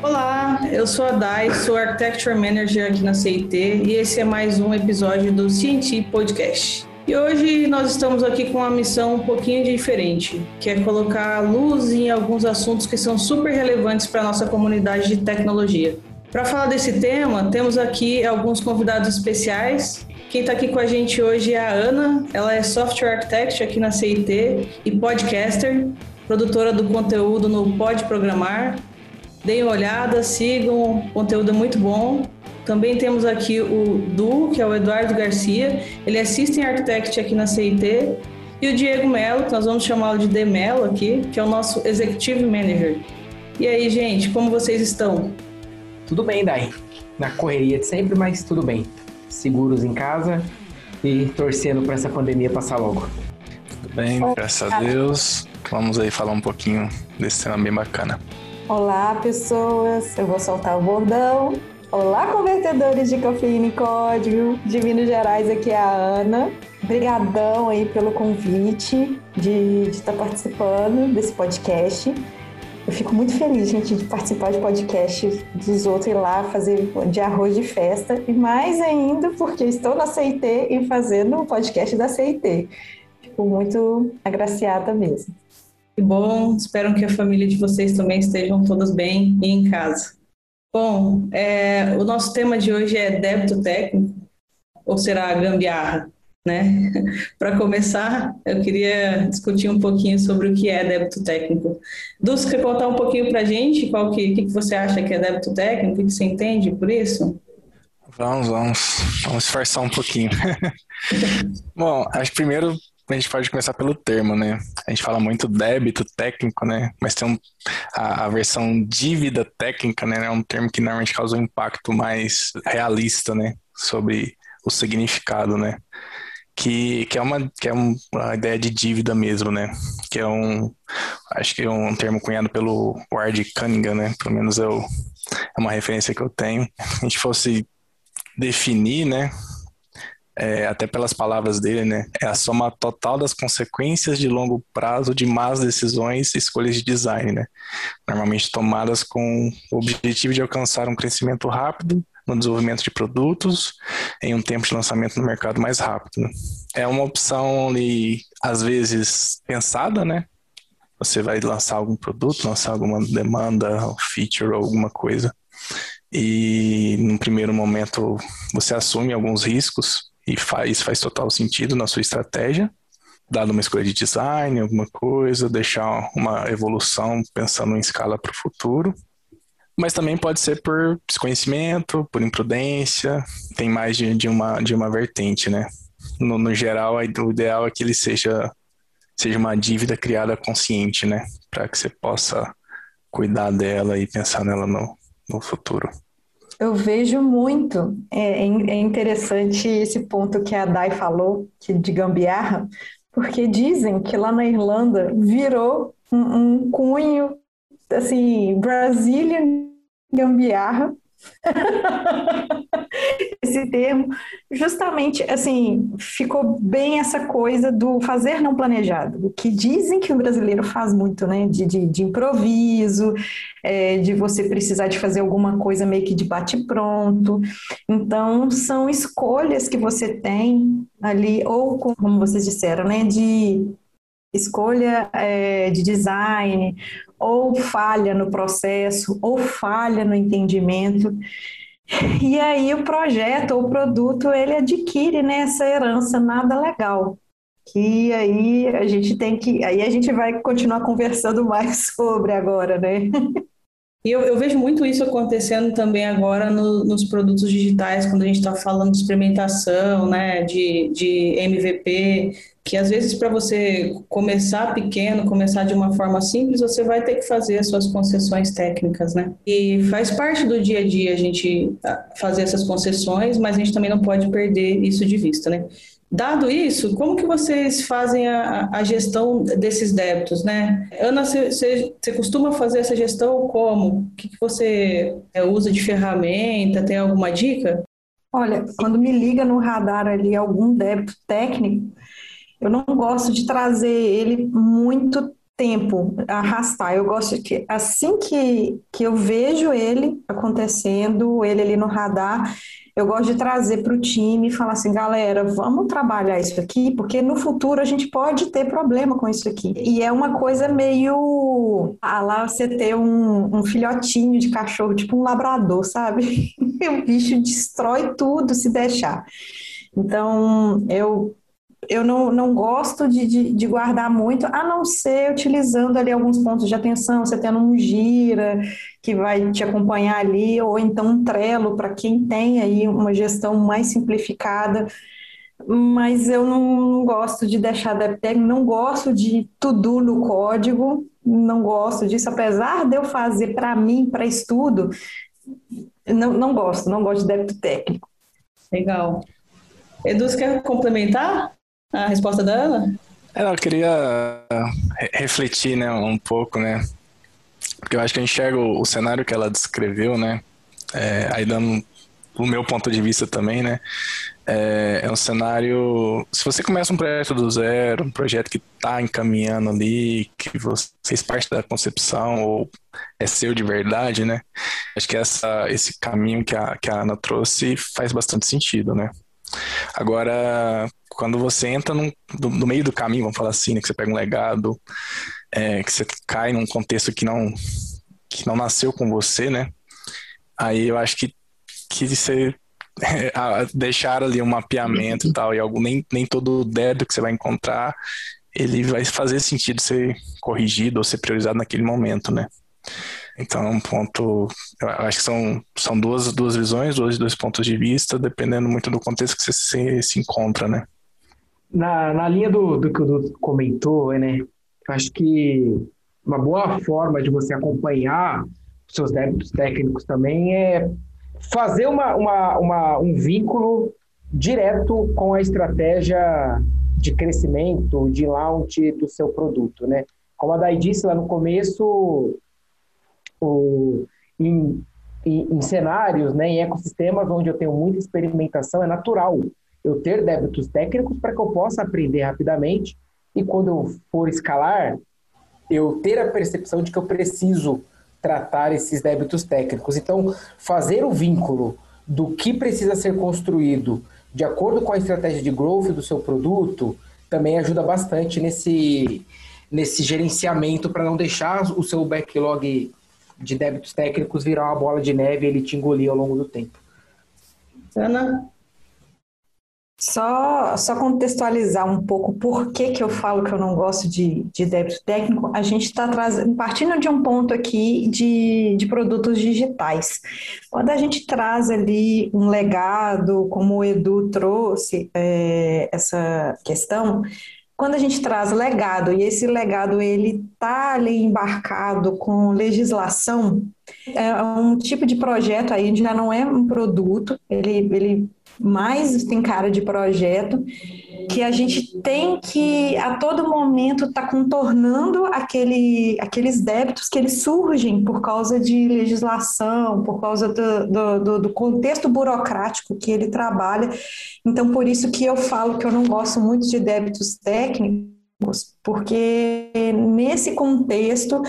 Olá, eu sou a Dai, sou Architecture Manager aqui na CIT e esse é mais um episódio do CNT Podcast. E hoje nós estamos aqui com uma missão um pouquinho diferente, que é colocar luz em alguns assuntos que são super relevantes para a nossa comunidade de tecnologia. Para falar desse tema, temos aqui alguns convidados especiais. Quem está aqui com a gente hoje é a Ana, ela é Software Architect aqui na CIT e podcaster, produtora do conteúdo no Pode Programar Deem uma olhada, sigam, o conteúdo é muito bom. Também temos aqui o Du, que é o Eduardo Garcia, ele é System Architect aqui na CIT, e o Diego Melo, que nós vamos chamá-lo de De Melo aqui, que é o nosso Executive Manager. E aí, gente, como vocês estão? Tudo bem, Dai. Na correria de sempre, mas tudo bem. Seguros em casa e torcendo para essa pandemia passar logo. Tudo bem, graças a Deus. Vamos aí falar um pouquinho desse tema bem bacana. Olá, pessoas. Eu vou soltar o bordão. Olá, convertedores de cafeína e código. De Minas Gerais, aqui é a Ana. Obrigadão aí pelo convite de, estar participando desse podcast. Eu fico muito feliz, gente, de participar de podcast dos outros e lá fazer de arroz de festa. E mais ainda porque estou na CIT e fazendo o podcast da CIT. Fico muito agraciada mesmo. Que bom, espero que a família de vocês também estejam todas bem e em casa. Bom, é, o nosso tema de hoje é débito técnico, ou será gambiarra, né? Para começar, eu queria discutir um pouquinho sobre o que é débito técnico. Dus, quer contar um pouquinho para a gente qual que, que, você acha que é débito técnico, o que, que você entende por isso? Vamos, vamos, vamos esforçar um pouquinho. Bom, acho que primeiro a gente pode começar pelo termo, né? A gente fala muito débito técnico, né? Mas tem um, a, a, versão dívida técnica, né? É um termo que normalmente causa um impacto mais realista, né? Sobre o significado, né? Que, que é, uma, que é uma ideia de dívida mesmo, né? Que é um, acho que é um termo cunhado pelo Ward Cunningham, né? Pelo menos eu, é uma referência que eu tenho. Se a gente fosse definir, né? É, até pelas palavras dele, né? É a soma total das consequências de longo prazo de más decisões e escolhas de design, né? Normalmente tomadas com o objetivo de alcançar um crescimento rápido no desenvolvimento de produtos em um tempo de lançamento no mercado mais rápido. Né? É uma opção ali, às vezes pensada, né? Você vai lançar algum produto, lançar alguma demanda, feature ou alguma coisa. E no primeiro momento você assume alguns riscos e faz, faz total sentido na sua estratégia, dado uma escolha de design, alguma coisa, deixar uma evolução pensando em escala para o futuro. Mas também pode ser por desconhecimento, por imprudência, tem mais de, de, uma, de uma vertente, né? No, no geral, o ideal é que ele seja, seja uma dívida criada consciente, né? Para que você possa cuidar dela e pensar nela no, no futuro. Eu vejo muito. É, é interessante esse ponto que a Dai falou, que de gambiarra, porque dizem que lá na Irlanda virou um, um cunho, assim, Brazilian gambiarra, esse termo, justamente assim, ficou bem essa coisa do fazer não planejado, o que dizem que o brasileiro faz muito, né? De, de, de improviso, é, de você precisar de fazer alguma coisa meio que de bate-pronto. Então, são escolhas que você tem ali, ou como vocês disseram, né? De escolha é, de design, ou falha no processo, ou falha no entendimento. E aí o projeto ou produto ele adquire né, herança nada legal. Que aí a gente tem que. Aí a gente vai continuar conversando mais sobre agora, né? E eu, eu, vejo muito isso acontecendo também agora no, nos produtos digitais, quando a gente está falando de experimentação, né, de, de MVP, que às vezes para você começar pequeno, começar de uma forma simples, você vai ter que fazer as suas concessões técnicas, né? E faz parte do dia a dia a gente ah, fazer essas concessões, mas a gente também não pode perder isso de vista, né? Dado isso, como que vocês fazem a, a gestão desses débitos, né? Ana, você, costuma fazer essa gestão como? O que, que você é, usa de ferramenta? Tem alguma dica? Olha, quando me liga no radar ali algum débito técnico, eu não gosto de trazer ele muito tempo arrastar. Eu gosto que assim que, que eu vejo ele acontecendo, ele ali no radar, eu gosto de trazer para o time e falar assim, galera, vamos trabalhar isso aqui, porque no futuro a gente pode ter problema com isso aqui. E é uma coisa meio. Ah, lá você ter um, um filhotinho de cachorro, tipo um labrador, sabe? o bicho destrói tudo se deixar. Então, eu eu não, não gosto de, de, de, guardar muito, a não ser utilizando ali alguns pontos de atenção, você tendo um gira que vai te acompanhar ali, ou então um trelo para quem tem aí uma gestão mais simplificada. Mas eu não gosto de deixar DevTech, não gosto de tudo no código, não gosto disso, apesar de eu fazer para mim, para estudo, não, não gosto, não gosto de débito técnico. Legal. Edu, você quer complementar? A resposta? É, eu queria refletir, né, um pouco, né, porque eu acho que eu enxergo o cenário que ela descreveu, né, é, aí dando o meu ponto de vista também, né, é, é, um cenário, se você começa um projeto do zero, um projeto que está encaminhando ali, que você fez parte da concepção ou é seu de verdade, né, acho que essa, esse caminho que a, que a Ana trouxe faz bastante sentido, né. Agora, quando você entra num, do, no meio do caminho, vamos falar assim, né, que você pega um legado, é, que você cai num contexto que não, que não nasceu com você, né? Aí eu acho que, que você é, deixar ali um mapeamento e tal, e algo, nem, nem todo dedo que você vai encontrar, ele vai fazer sentido ser corrigido ou ser priorizado naquele momento, né? Então é um ponto, eu acho que são, são duas, duas visões, dois, dois pontos de vista, dependendo muito do contexto que você se, se encontra, né? Na, na linha do, do que o Dudu comentou, né? Eu acho que uma boa forma de você acompanhar os seus débitos técnicos também é fazer uma, uma, uma, um vínculo direto com a estratégia de crescimento, de launch do seu produto, né? Como a Dai disse lá no começo, o, em, em, em cenários, né, em ecossistemas onde eu tenho muita experimentação, é natural eu ter débitos técnicos para que eu possa aprender rapidamente e quando eu for escalar, eu ter a percepção de que eu preciso tratar esses débitos técnicos. Então, fazer o vínculo do que precisa ser construído de acordo com a estratégia de growth do seu produto também ajuda bastante nesse, nesse gerenciamento para não deixar o seu backlog de débitos técnicos virar uma bola de neve e ele te engolir ao longo do tempo. Ana? Só, só contextualizar um pouco por que, que eu falo que eu não gosto de, de débito técnico, a gente está partindo de um ponto aqui de, de produtos digitais. Quando a gente traz ali um legado, como o Edu trouxe é, essa questão, quando a gente traz legado e esse legado ele está ali embarcado com legislação, é um tipo de projeto aí já não é um produto, ele, ele mais tem cara de projeto, que a gente tem que a todo momento estar tá contornando aquele, aqueles débitos que eles surgem por causa de legislação, por causa do, do, do contexto burocrático que ele trabalha. Então, por isso que eu falo que eu não gosto muito de débitos técnicos, porque nesse contexto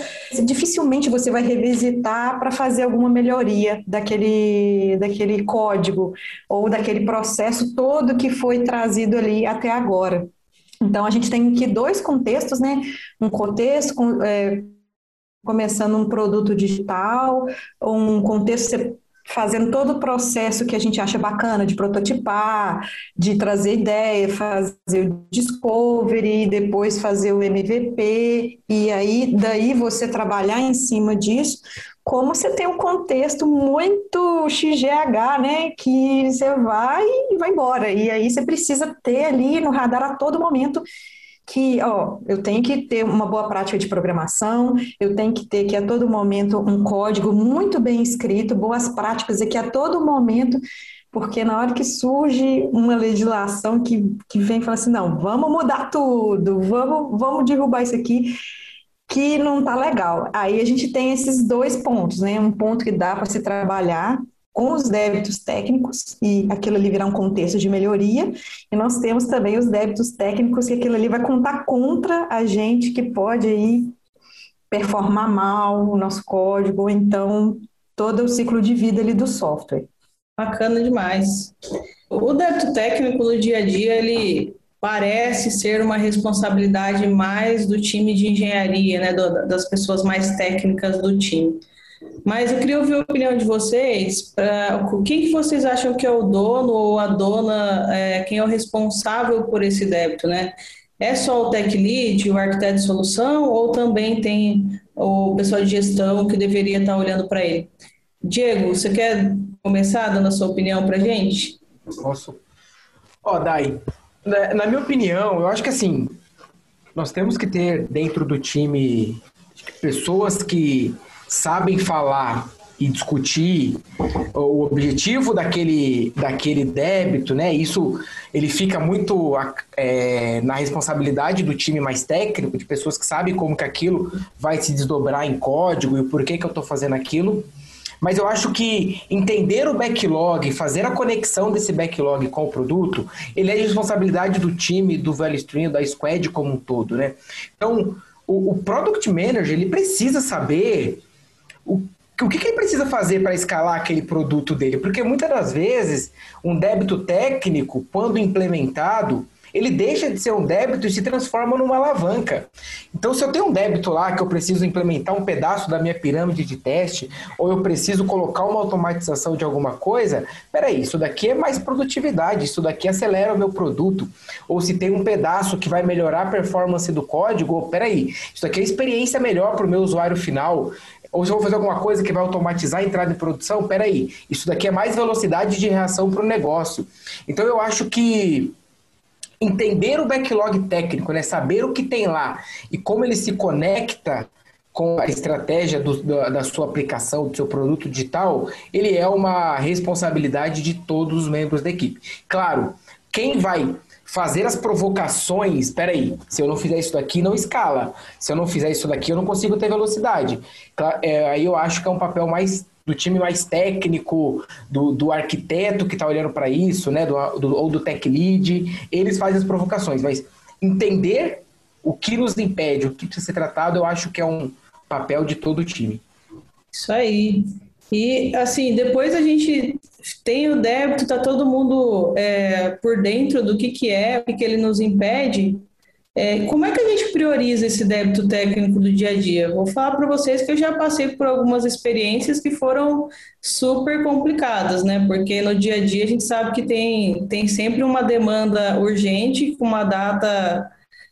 dificilmente você vai revisitar para fazer alguma melhoria daquele, daquele código ou daquele processo todo que foi trazido ali até agora. Então a gente tem aqui dois contextos, né? Um contexto é, começando um produto digital, um contexto fazendo todo o processo que a gente acha bacana de prototipar, de trazer ideia, fazer o discovery, depois fazer o MVP, e aí daí você trabalhar em cima disso, como você tem um contexto muito XGH, né, que você vai e vai embora, e aí você precisa ter ali no radar a todo momento que, ó, eu tenho que ter uma boa prática de programação, eu tenho que ter que a todo momento um código muito bem escrito, boas práticas e que a todo momento, porque na hora que surge uma legislação que, que vem e fala assim, não, vamos mudar tudo, vamos, vamos derrubar isso aqui, que não está legal. Aí a gente tem esses dois pontos, né? Um ponto que dá para se trabalhar com os débitos técnicos, e aquilo ali virar um contexto de melhoria, e nós temos também os débitos técnicos, que aquilo ali vai contar contra a gente, que pode aí performar mal o nosso código, ou então todo o ciclo de vida ali do software. Bacana demais. O débito técnico no dia a dia, ele parece ser uma responsabilidade mais do time de engenharia, né, das pessoas mais técnicas do time. Mas eu queria ouvir a opinião de vocês. Pra, quem que vocês acham que é o dono ou a dona, é, quem é o responsável por esse débito, né? É só o tech lead, o arquiteto de solução, ou também tem o pessoal de gestão que deveria estar olhando para ele? Diego, você quer começar dando a sua opinião para gente? Posso. Ó, oh, Dai, na minha opinião, eu acho que assim, nós temos que ter dentro do time pessoas que sabem falar e discutir o objetivo daquele, daquele débito, né? Isso ele fica muito é, na responsabilidade do time mais técnico, de pessoas que sabem como que aquilo vai se desdobrar em código e por que, que eu estou fazendo aquilo. Mas eu acho que entender o backlog, fazer a conexão desse backlog com o produto, ele é responsabilidade do time, do Value Stream, da Squad como um todo, né? Então, o, o Product Manager, ele precisa saber o o que, que, ele precisa fazer para escalar aquele produto dele? Porque muitas das vezes, um débito técnico, quando implementado, ele deixa de ser um débito e se transforma numa alavanca. Então, se eu tenho um débito lá que eu preciso implementar um pedaço da minha pirâmide de teste, ou eu preciso colocar uma automatização de alguma coisa, peraí, isso daqui é mais produtividade, isso daqui acelera o meu produto. Ou se tem um pedaço que vai melhorar a performance do código, peraí, isso daqui é experiência melhor para o meu usuário final. Ou se eu vou fazer alguma coisa que vai automatizar a entrada em produção, peraí, isso daqui é mais velocidade de reação para o negócio. Então eu acho que entender o backlog técnico, né? saber o que tem lá e como ele se conecta com a estratégia do, da sua aplicação, do seu produto digital, ele é uma responsabilidade de todos os membros da equipe. Claro, quem vai fazer as provocações, espera aí, se eu não fizer isso daqui, não escala. Se eu não fizer isso daqui, eu não consigo ter velocidade. É, aí eu acho que é um papel mais do time mais técnico, do, do arquiteto que está olhando para isso, né? Do, do, ou do tech lead, eles fazem as provocações, mas entender o que nos impede, o que precisa ser tratado, eu acho que é um papel de todo o time. Isso aí. E assim, depois a gente tem o débito, tá todo mundo é, por dentro do que, que é, o que, que ele nos impede. É, como é que a gente prioriza esse débito técnico do dia a dia? Vou falar para vocês que eu já passei por algumas experiências que foram super complicadas, né? Porque no dia a dia a gente sabe que tem, tem sempre uma demanda urgente, com uma data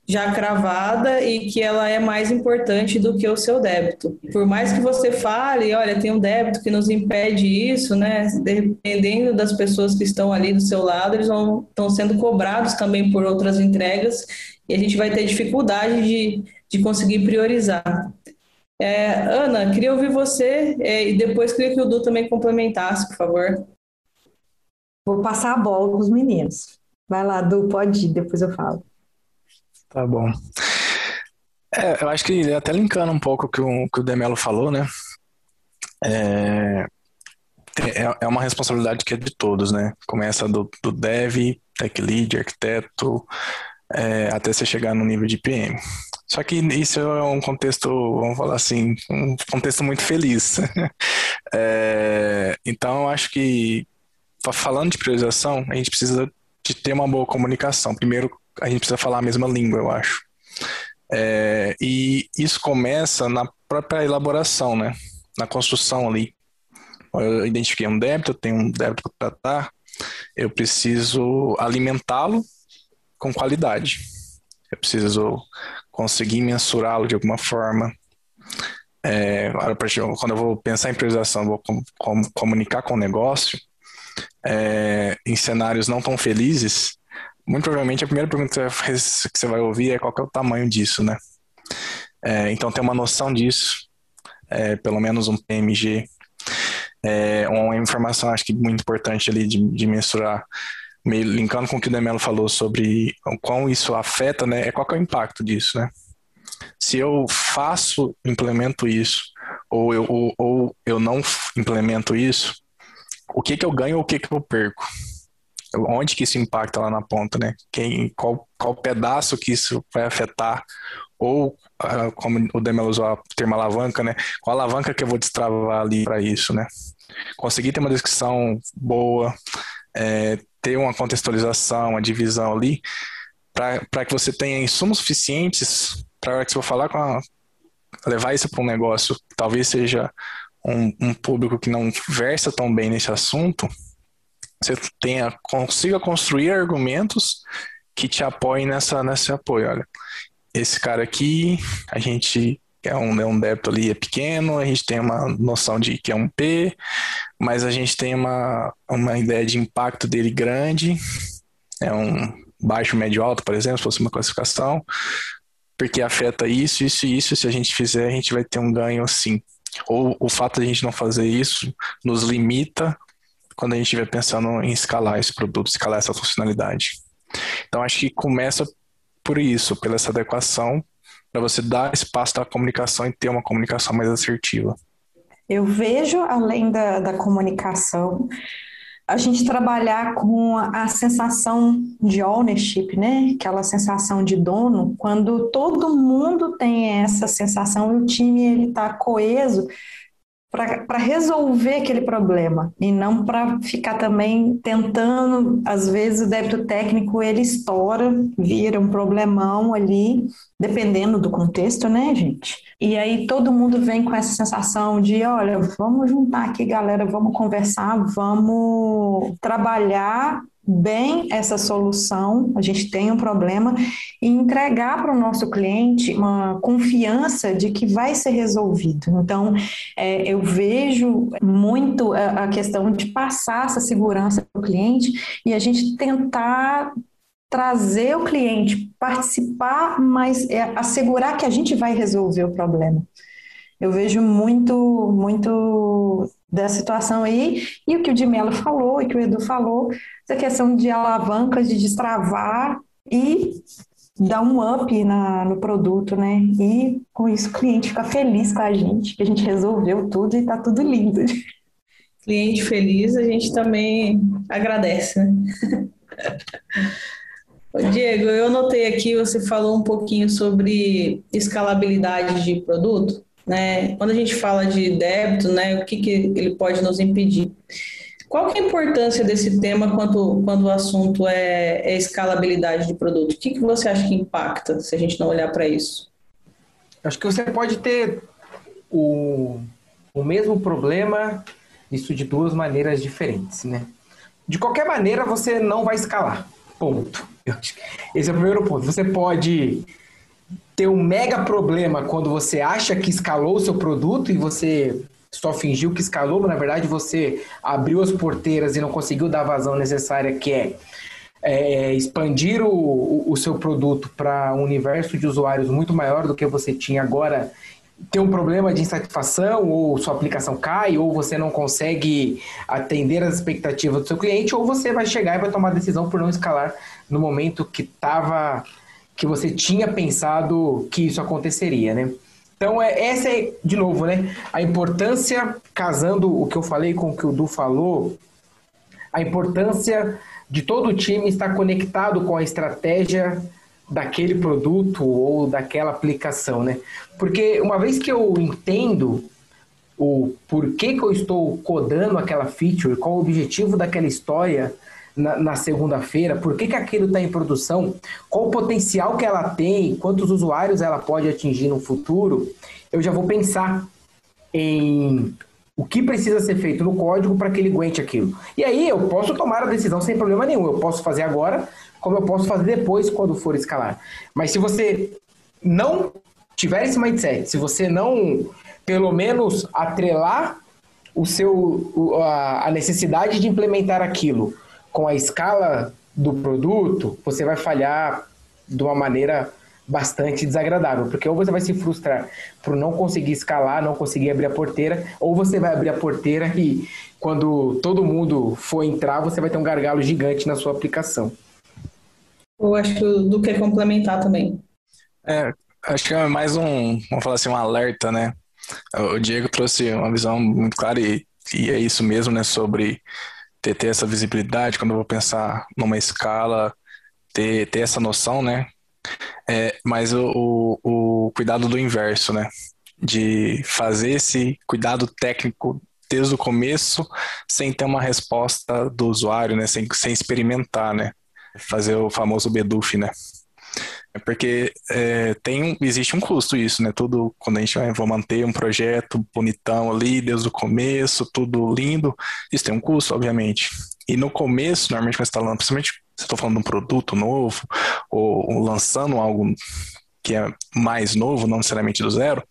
já cravada e que ela é mais importante do que o seu débito. Por mais que você fale, olha, tem um débito que nos impede isso, né? Dependendo das pessoas que estão ali do seu lado, eles vão, estão sendo cobrados também por outras entregas e a gente vai ter dificuldade de, de conseguir priorizar. É, Ana, queria ouvir você é, e depois queria que o Du também complementasse, por favor. Vou passar a bola para os meninos. Vai lá, Du, pode ir, depois eu falo. Tá bom. É, eu acho que até linkando um pouco o que o, que o Demelo falou, né? É, é, é uma responsabilidade que é de todos, né? Começa do, do dev, tech lead, arquiteto, é, até você chegar no nível de PM. Só que isso é um contexto, vamos falar assim, um contexto muito feliz. é, então, eu acho que, falando de priorização, a gente precisa de ter uma boa comunicação. Primeiro, a gente precisa falar a mesma língua, eu acho. É, e isso começa na própria elaboração, né? Na construção ali. Eu identifiquei um débito, eu tenho um débito para tratar, eu preciso alimentá-lo com qualidade. Eu preciso conseguir mensurá-lo de alguma forma. É, quando eu vou pensar em priorização, vou com, com, comunicar com o negócio, é, em cenários não tão felizes, muito provavelmente a primeira pergunta que você vai ouvir é qual é o tamanho disso, né? É, então, ter uma noção disso, é, pelo menos um PMG, é uma informação acho que muito importante ali de, de mensurar meio linkando com o que o Demelo falou sobre o quão isso afeta, né? É qual é o impacto disso, né? Se eu faço, implemento isso, ou eu, ou, ou eu não implemento isso, o que que eu ganho ou o que que eu perco? Onde que isso impacta lá na ponta, né? Quem, qual, qual pedaço que isso vai afetar ou uh, como o Demel usou a termo alavanca, né? Qual alavanca que eu vou destravar ali para isso, né? Conseguir ter uma descrição boa, é, ter uma contextualização, uma divisão ali, para que você tenha insumos suficientes para que você for falar com a, levar isso para um negócio, talvez seja um, um, público que não versa tão bem nesse assunto, você tenha consiga construir argumentos que te apoiem nessa nesse apoio. Olha, esse cara aqui, a gente é um, é um débito ali é pequeno, a gente tem uma noção de que é um P, mas a gente tem uma, uma ideia de impacto dele grande, é um baixo, médio, alto, por exemplo, se fosse uma classificação, porque afeta isso, isso e isso, se a gente fizer, a gente vai ter um ganho assim. Ou o fato de a gente não fazer isso nos limita quando a gente estiver pensando em escalar esse produto, escalar essa funcionalidade. Então, acho que começa por isso, pela essa adequação, para você dar espaço da comunicação e ter uma comunicação mais assertiva. Eu vejo, além da, da comunicação, a gente trabalhar com a sensação de ownership, né? Aquela sensação de dono, quando todo mundo tem essa sensação e o time ele está coeso, para resolver aquele problema e não para ficar também tentando, às vezes o débito técnico ele estoura, vira um problemão ali, dependendo do contexto, né, gente? E aí todo mundo vem com essa sensação de, olha, vamos juntar aqui, galera, vamos conversar, vamos trabalhar bem essa solução, a gente tem um problema, e entregar para o nosso cliente uma confiança de que vai ser resolvido. Então, é, eu vejo muito a, a questão de passar essa segurança para o cliente e a gente tentar trazer o cliente, participar, mas é, assegurar que a gente vai resolver o problema. Eu vejo muito, muito da situação aí, e o que o Di Mello falou, e que o Edu falou, essa questão de alavancas, de destravar e dar um up na, no produto, né? E com isso o cliente fica feliz com a gente, que a gente resolveu tudo e tá tudo lindo. Cliente feliz, a gente também agradece, né? Diego, eu notei aqui, você falou um pouquinho sobre escalabilidade de produto né? Quando a gente fala de débito, né, o que, que ele pode nos impedir? Qual que é a importância desse tema quando, quando o assunto é, é escalabilidade de produto? O que, que você acha que impacta se a gente não olhar para isso? Acho que você pode ter o, o mesmo problema, isso de duas maneiras diferentes, né? De qualquer maneira, você não vai escalar. Ponto. Esse é o primeiro ponto. Você pode ter um mega problema quando você acha que escalou o seu produto e você só fingiu que escalou, mas na verdade você abriu as porteiras e não conseguiu dar a vazão necessária, que é, é expandir o, o seu produto para um universo de usuários muito maior do que você tinha agora tem um problema de insatisfação, ou sua aplicação cai, ou você não consegue atender as expectativas do seu cliente, ou você vai chegar e vai tomar a decisão por não escalar no momento que estava que você tinha pensado que isso aconteceria, né? Então, é, essa é, de novo, né? A importância, casando o que eu falei com o que o Du falou, a importância de todo o time estar conectado com a estratégia daquele produto ou daquela aplicação, né? Porque uma vez que eu entendo o porquê que eu estou codando aquela feature, qual o objetivo daquela história, na, na segunda-feira, por que, que aquilo está em produção, qual o potencial que ela tem, quantos usuários ela pode atingir no futuro, eu já vou pensar em o que precisa ser feito no código para que ele aguente aquilo. E aí eu posso tomar a decisão sem problema nenhum. Eu posso fazer agora, como eu posso fazer depois quando for escalar. Mas se você não tiver esse mindset, se você não, pelo menos, atrelar o seu, a necessidade de implementar aquilo com a escala do produto, você vai falhar de uma maneira bastante desagradável, porque ou você vai se frustrar por não conseguir escalar, não conseguir abrir a porteira, ou você vai abrir a porteira e quando todo mundo for entrar, você vai ter um gargalo gigante na sua aplicação. Eu acho que o Du quer complementar também. É, acho que é mais um, vamos falar assim, um alerta, né? O Diego trouxe uma visão muito clara e, e é isso mesmo, né, sobre ter, ter essa visibilidade, quando eu vou pensar numa escala, ter, ter essa noção, né? É, mas o, o, o cuidado do inverso, né? De fazer esse cuidado técnico desde o começo, sem ter uma resposta do usuário, né? Sem, sem experimentar, né? Fazer o famoso BDUF, né? É porque é, tem, existe um custo isso, né? Tudo, quando a gente vai vou manter um projeto bonitão ali, desde o começo, tudo lindo, isso tem um custo, obviamente. E no começo, normalmente quando você está principalmente se estou falando de um produto novo, ou, ou lançando algo que é mais novo, não necessariamente do zero,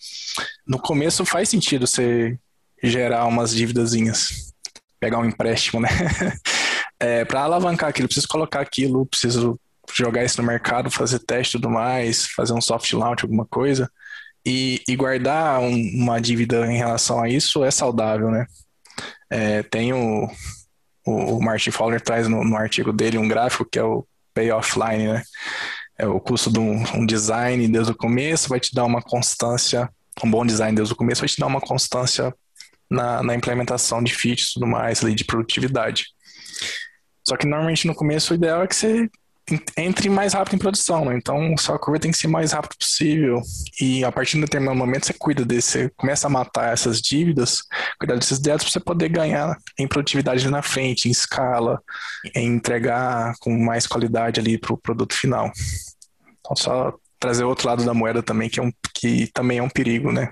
no começo faz sentido você gerar umas dívidazinhas, pegar um empréstimo, né? é, para alavancar aquilo, preciso colocar aquilo, preciso jogar isso no mercado, fazer teste e tudo mais, fazer um soft launch, alguma coisa. E, e guardar um, uma dívida em relação a isso é saudável, né? É, tem o, o Martin Fowler traz no, no, artigo dele um gráfico que é o payoff line, né? É o custo de um, um design desde o começo vai te dar uma constância, um bom design desde o começo vai te dar uma constância na, na implementação de features e tudo mais, ali, de produtividade. Só que normalmente no começo o ideal é que você entre mais rápido em produção, né? Então, sua curva tem que ser mais rápido possível. E a partir de um determinado momento, você cuida desse, você começa a matar essas dívidas, cuidar desses débitos para você poder ganhar em produtividade na frente, em escala, em entregar com mais qualidade ali para o produto final. Então, só trazer outro lado da moeda também, que, é um, que também é um perigo, né?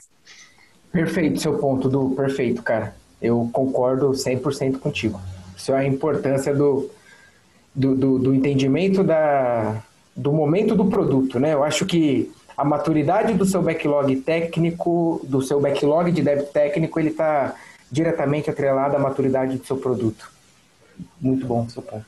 Perfeito, seu ponto, do perfeito, cara. Eu concordo 100% contigo. Isso é a importância do do, do, do entendimento da, do momento do produto, né? Eu acho que a maturidade do seu backlog técnico, do seu backlog de débito técnico, ele está diretamente atrelado à maturidade do seu produto. Muito bom seu ponto.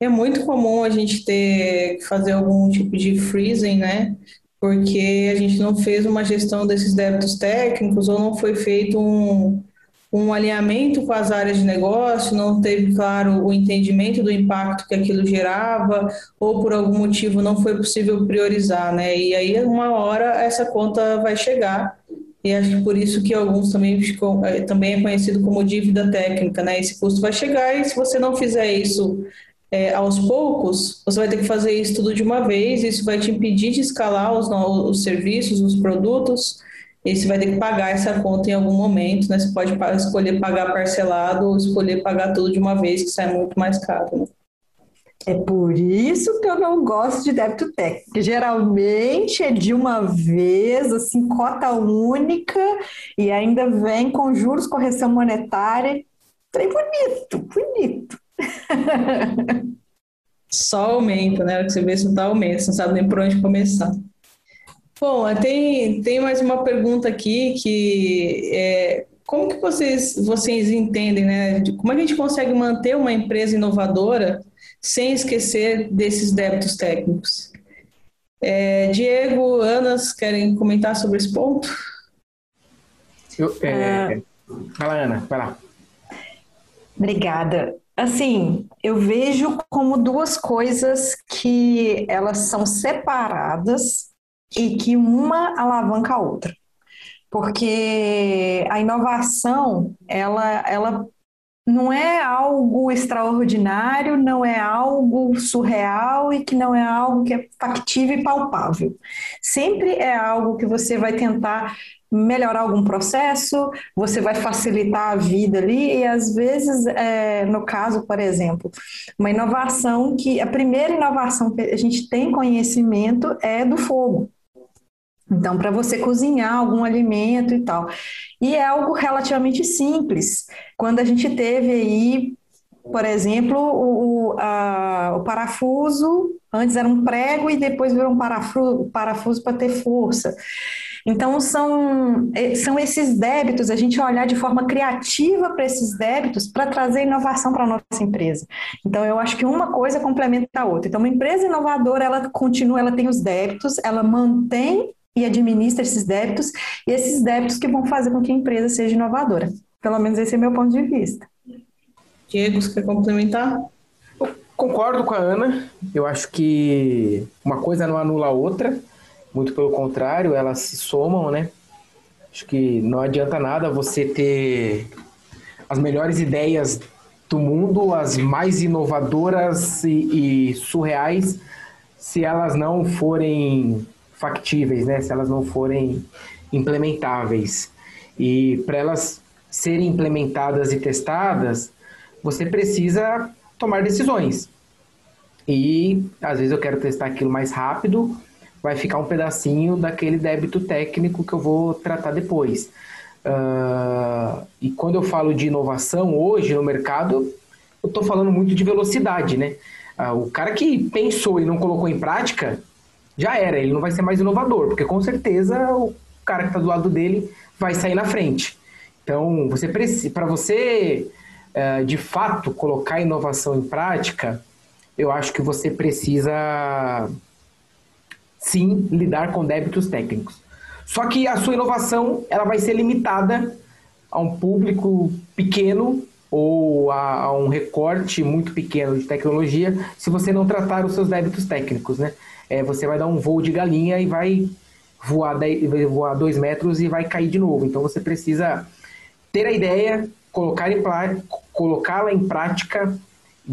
É muito comum a gente ter que fazer algum tipo de freezing, né? Porque a gente não fez uma gestão desses débitos técnicos ou não foi feito um, um alinhamento com as áreas de negócio, não teve claro o entendimento do impacto que aquilo gerava, ou por algum motivo não foi possível priorizar, né? E aí, uma hora, essa conta vai chegar. E acho que por isso que alguns também ficou, é, também é conhecido como dívida técnica, né? Esse custo vai chegar e se você não fizer isso é, aos poucos, você vai ter que fazer isso tudo de uma vez, isso vai te impedir de escalar os, os serviços, os produtos, e você vai ter que pagar essa conta em algum momento, né? Você pode escolher pagar parcelado ou escolher pagar tudo de uma vez, que sai muito mais caro, né? É por isso que eu não gosto de débito técnico. Geralmente é de uma vez, assim, cota única, e ainda vem com juros, correção monetária. Trem bonito, bonito. Só aumenta, né? Você vê se não tá aumento, você não sabe nem por onde começar. Bom, tem, tem mais uma pergunta aqui que é, como que vocês, vocês entendem, né? Como a gente consegue manter uma empresa inovadora sem esquecer desses débitos técnicos? É, Diego, Anas, querem comentar sobre esse ponto? Eu, é, é... Vai lá, Ana, vai lá. Obrigada. Assim, eu vejo como duas coisas que elas são separadas e que uma alavanca a outra. Porque a inovação, ela, ela não é algo extraordinário, não é algo surreal e que não é algo que é factível e palpável. Sempre é algo que você vai tentar melhorar algum processo, você vai facilitar a vida ali, e às vezes, é, no caso, por exemplo, uma inovação que a primeira inovação que a gente tem conhecimento é do fogo. Então, para você cozinhar algum alimento e tal. E é algo relativamente simples. Quando a gente teve aí, por exemplo, o, a, o parafuso, antes era um prego e depois virou um parafuso, parafuso para ter força. Então, são, são esses débitos, a gente olhar de forma criativa para esses débitos para trazer inovação para a nossa empresa. Então, eu acho que uma coisa complementa a outra. Então, uma empresa inovadora, ela continua, ela tem os débitos, ela mantém e administra esses débitos, e esses débitos que vão fazer com que a empresa seja inovadora. Pelo menos esse é meu ponto de vista. Diego, você quer complementar? Eu concordo com a Ana. Eu acho que uma coisa não anula a outra. Muito pelo contrário, elas se somam, né? Acho que não adianta nada você ter as melhores ideias do mundo, as mais inovadoras e, e surreais, se elas não forem factíveis, né? Se elas não forem implementáveis. E para elas serem implementadas e testadas, você precisa tomar decisões. E às vezes eu quero testar aquilo mais rápido, vai ficar um pedacinho daquele débito técnico que eu vou tratar depois. Uh, e quando eu falo de inovação hoje no mercado, eu estou falando muito de velocidade, né? Uh, o cara que pensou e não colocou em prática, já era, ele não vai ser mais inovador, porque com certeza o cara que está do lado dele vai sair na frente. Então, você para você uh, de fato colocar inovação em prática, eu acho que você precisa sim lidar com débitos técnicos. Só que a sua inovação ela vai ser limitada a um público pequeno ou a, a, um recorte muito pequeno de tecnologia se você não tratar os seus débitos técnicos, né? É, você vai dar um voo de galinha e vai voar, dez, vai voar dois metros e vai cair de novo. Então você precisa ter a ideia, colocar em colocá-la em prática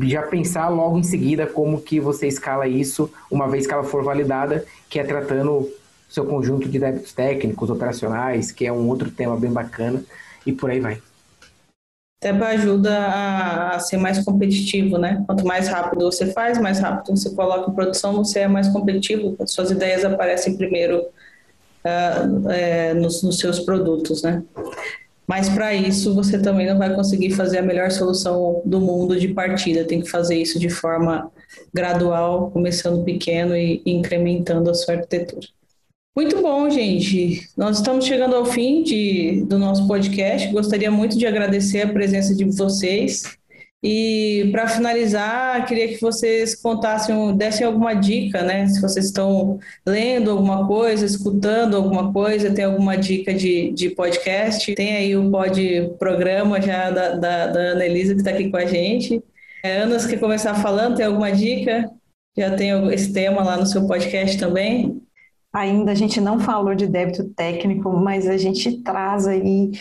já pensar logo em seguida como que você escala isso uma vez que ela for validada, que é tratando seu conjunto de débitos técnicos, operacionais, que é um outro tema bem bacana, e por aí vai. Até ajuda a, a ser mais competitivo, né? Quanto mais rápido você faz, mais rápido você coloca em produção, você é mais competitivo, suas ideias aparecem primeiro uh, é, nos, nos seus produtos, né? Mas para isso você também não vai conseguir fazer a melhor solução do mundo de partida. Tem que fazer isso de forma gradual, começando pequeno e incrementando a sua arquitetura. Muito bom, gente. Nós estamos chegando ao fim de, do nosso podcast. Gostaria muito de agradecer a presença de vocês e para finalizar, queria que vocês contassem, dessem alguma dica, né? Se vocês estão lendo alguma coisa, escutando alguma coisa, tem alguma dica de, de podcast, tem aí o pod programa já da, da, da Ana Elisa que está aqui com a gente. É, Ana, você quer começar falando? Tem alguma dica? Já tem esse tema lá no seu podcast também? Ainda a gente não falou de débito técnico, mas a gente traz aí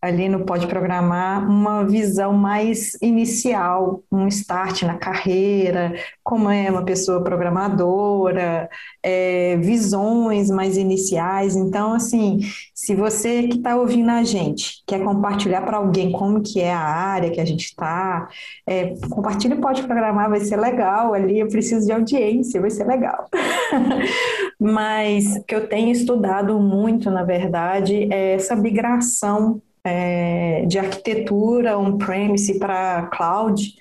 ali no Pode Programar uma visão mais inicial, um start na carreira, como é uma pessoa programadora, é, visões mais iniciais. Então, assim, se você que está ouvindo a gente quer compartilhar para alguém como que é a área que a gente está, é, compartilhe Pode Programar, vai ser legal ali, eu preciso de audiência, vai ser legal. Mas que eu tenho estudado muito, na verdade, é essa migração é, de arquitetura on-premise para cloud.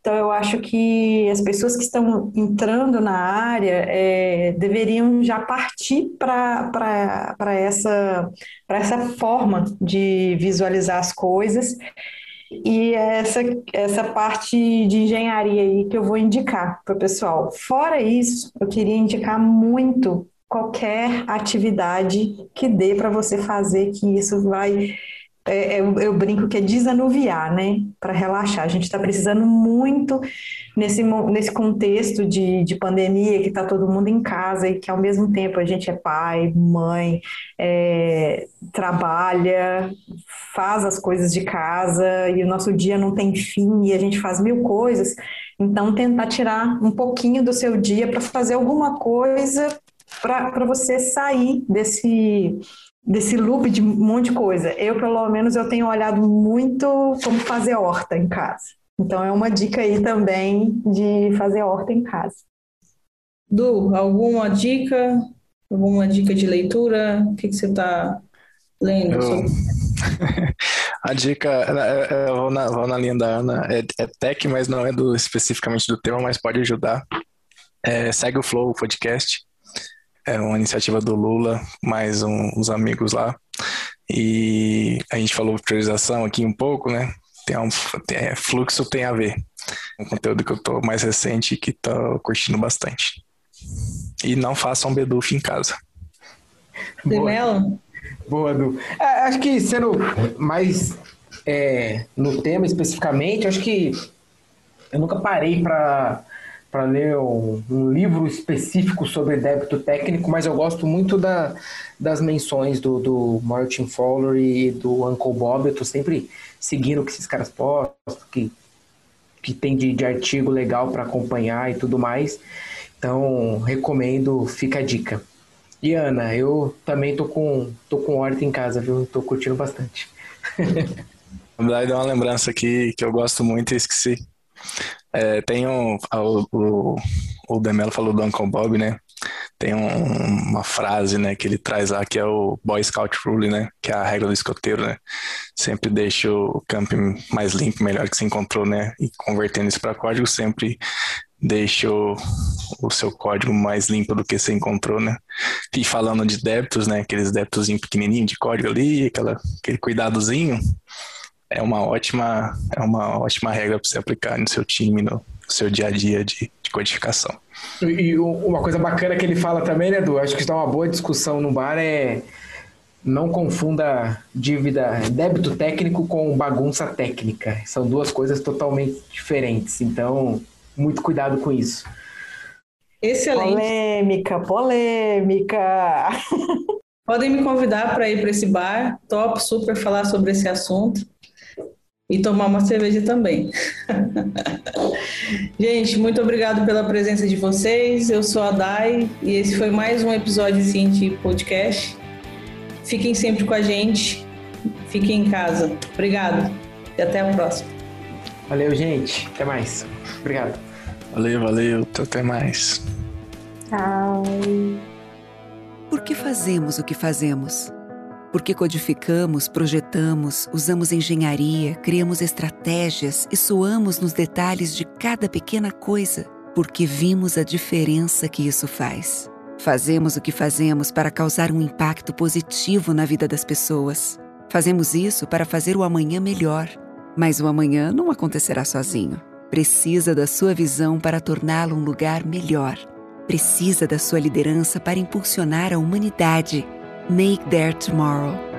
Então, eu acho que as pessoas que estão entrando na área é, deveriam já partir para essa, essa forma de visualizar as coisas. E essa, essa parte de engenharia aí que eu vou indicar para o pessoal. Fora isso, eu queria indicar muito qualquer atividade que dê para você fazer, que isso vai é, eu, eu, brinco que é desanuviar, né? Para relaxar. A gente está precisando muito nesse, nesse contexto de, de pandemia, que está todo mundo em casa e que ao mesmo tempo a gente é pai, mãe, é, trabalha, faz as coisas de casa e o nosso dia não tem fim e a gente faz mil coisas. Então, tentar tirar um pouquinho do seu dia para fazer alguma coisa para você sair desse desse loop de um monte de coisa. Eu, pelo menos, eu tenho olhado muito como fazer horta em casa. Então, é uma dica aí também de fazer horta em casa. Du, alguma dica? Alguma dica de leitura? O que, que você está lendo? Eu... A dica, eu vou na, vou na linha da Ana, é, é tech, mas não é do, especificamente do tema, mas pode ajudar. É, segue o Flow Podcast, é uma iniciativa do Lula, mais um, uns amigos lá. E a gente falou priorização aqui um pouco, né? Tem um, tem, é, fluxo tem a ver. Um conteúdo que eu tô mais recente e que tô curtindo bastante. E não façam beduf em casa. Boa, Boa Du. É, acho que sendo mais é, no tema especificamente, acho que eu nunca parei para para ler um, um, livro específico sobre débito técnico, mas eu gosto muito da, das menções do, do Martin Fowler e do Uncle Bob. Eu estou sempre seguindo o que esses caras postam, que, que tem de, de artigo legal para acompanhar e tudo mais. Então, recomendo, fica a dica. E Ana, eu também tô com, tô com horta em casa, viu? Tô curtindo bastante. Na verdade, uma lembrança aqui que eu gosto muito e esqueci. É, tem um, o, o, o Demelo falou do Uncle Bob, né? Tem um, uma frase, né, que ele traz lá que é o Boy Scout Rule, né? Que é a regra do escoteiro, né? Sempre deixa o camping mais limpo, melhor que se encontrou, né? E convertendo isso para código, sempre deixa o, o, seu código mais limpo do que você encontrou, né? E falando de débitos, né? Aqueles débitos pequenininhos de código ali, aquela, aquele cuidadozinho, é uma ótima, é uma ótima regra para você aplicar no seu time, no seu dia a dia de, de codificação. E uma coisa bacana que ele fala também, né, Edu? Acho que está uma boa discussão no bar é não confunda dívida, débito técnico com bagunça técnica. São duas coisas totalmente diferentes. Então, muito cuidado com isso. Excelente. Polêmica, polêmica. Podem me convidar para ir para esse bar. Top, super falar sobre esse assunto. E tomar uma cerveja também. Gente, muito obrigado pela presença de vocês. Eu sou a Dai e esse foi mais um episódio de Cienti Podcast. Fiquem sempre com a gente. Fiquem em casa. Obrigado e até a próxima. Valeu, gente. Até mais. Obrigado. Valeu, valeu. Até mais. Tchau. Por que fazemos o que fazemos? Porque codificamos, projetamos, usamos engenharia, criamos estratégias e suamos nos detalhes de cada pequena coisa, porque vimos a diferença que isso faz. Fazemos o que fazemos para causar um impacto positivo na vida das pessoas. Fazemos isso para fazer o amanhã melhor. Mas o amanhã não acontecerá sozinho. Precisa da sua visão para torná-lo um lugar melhor. Precisa da sua liderança para impulsionar a humanidade Make Their Tomorrow.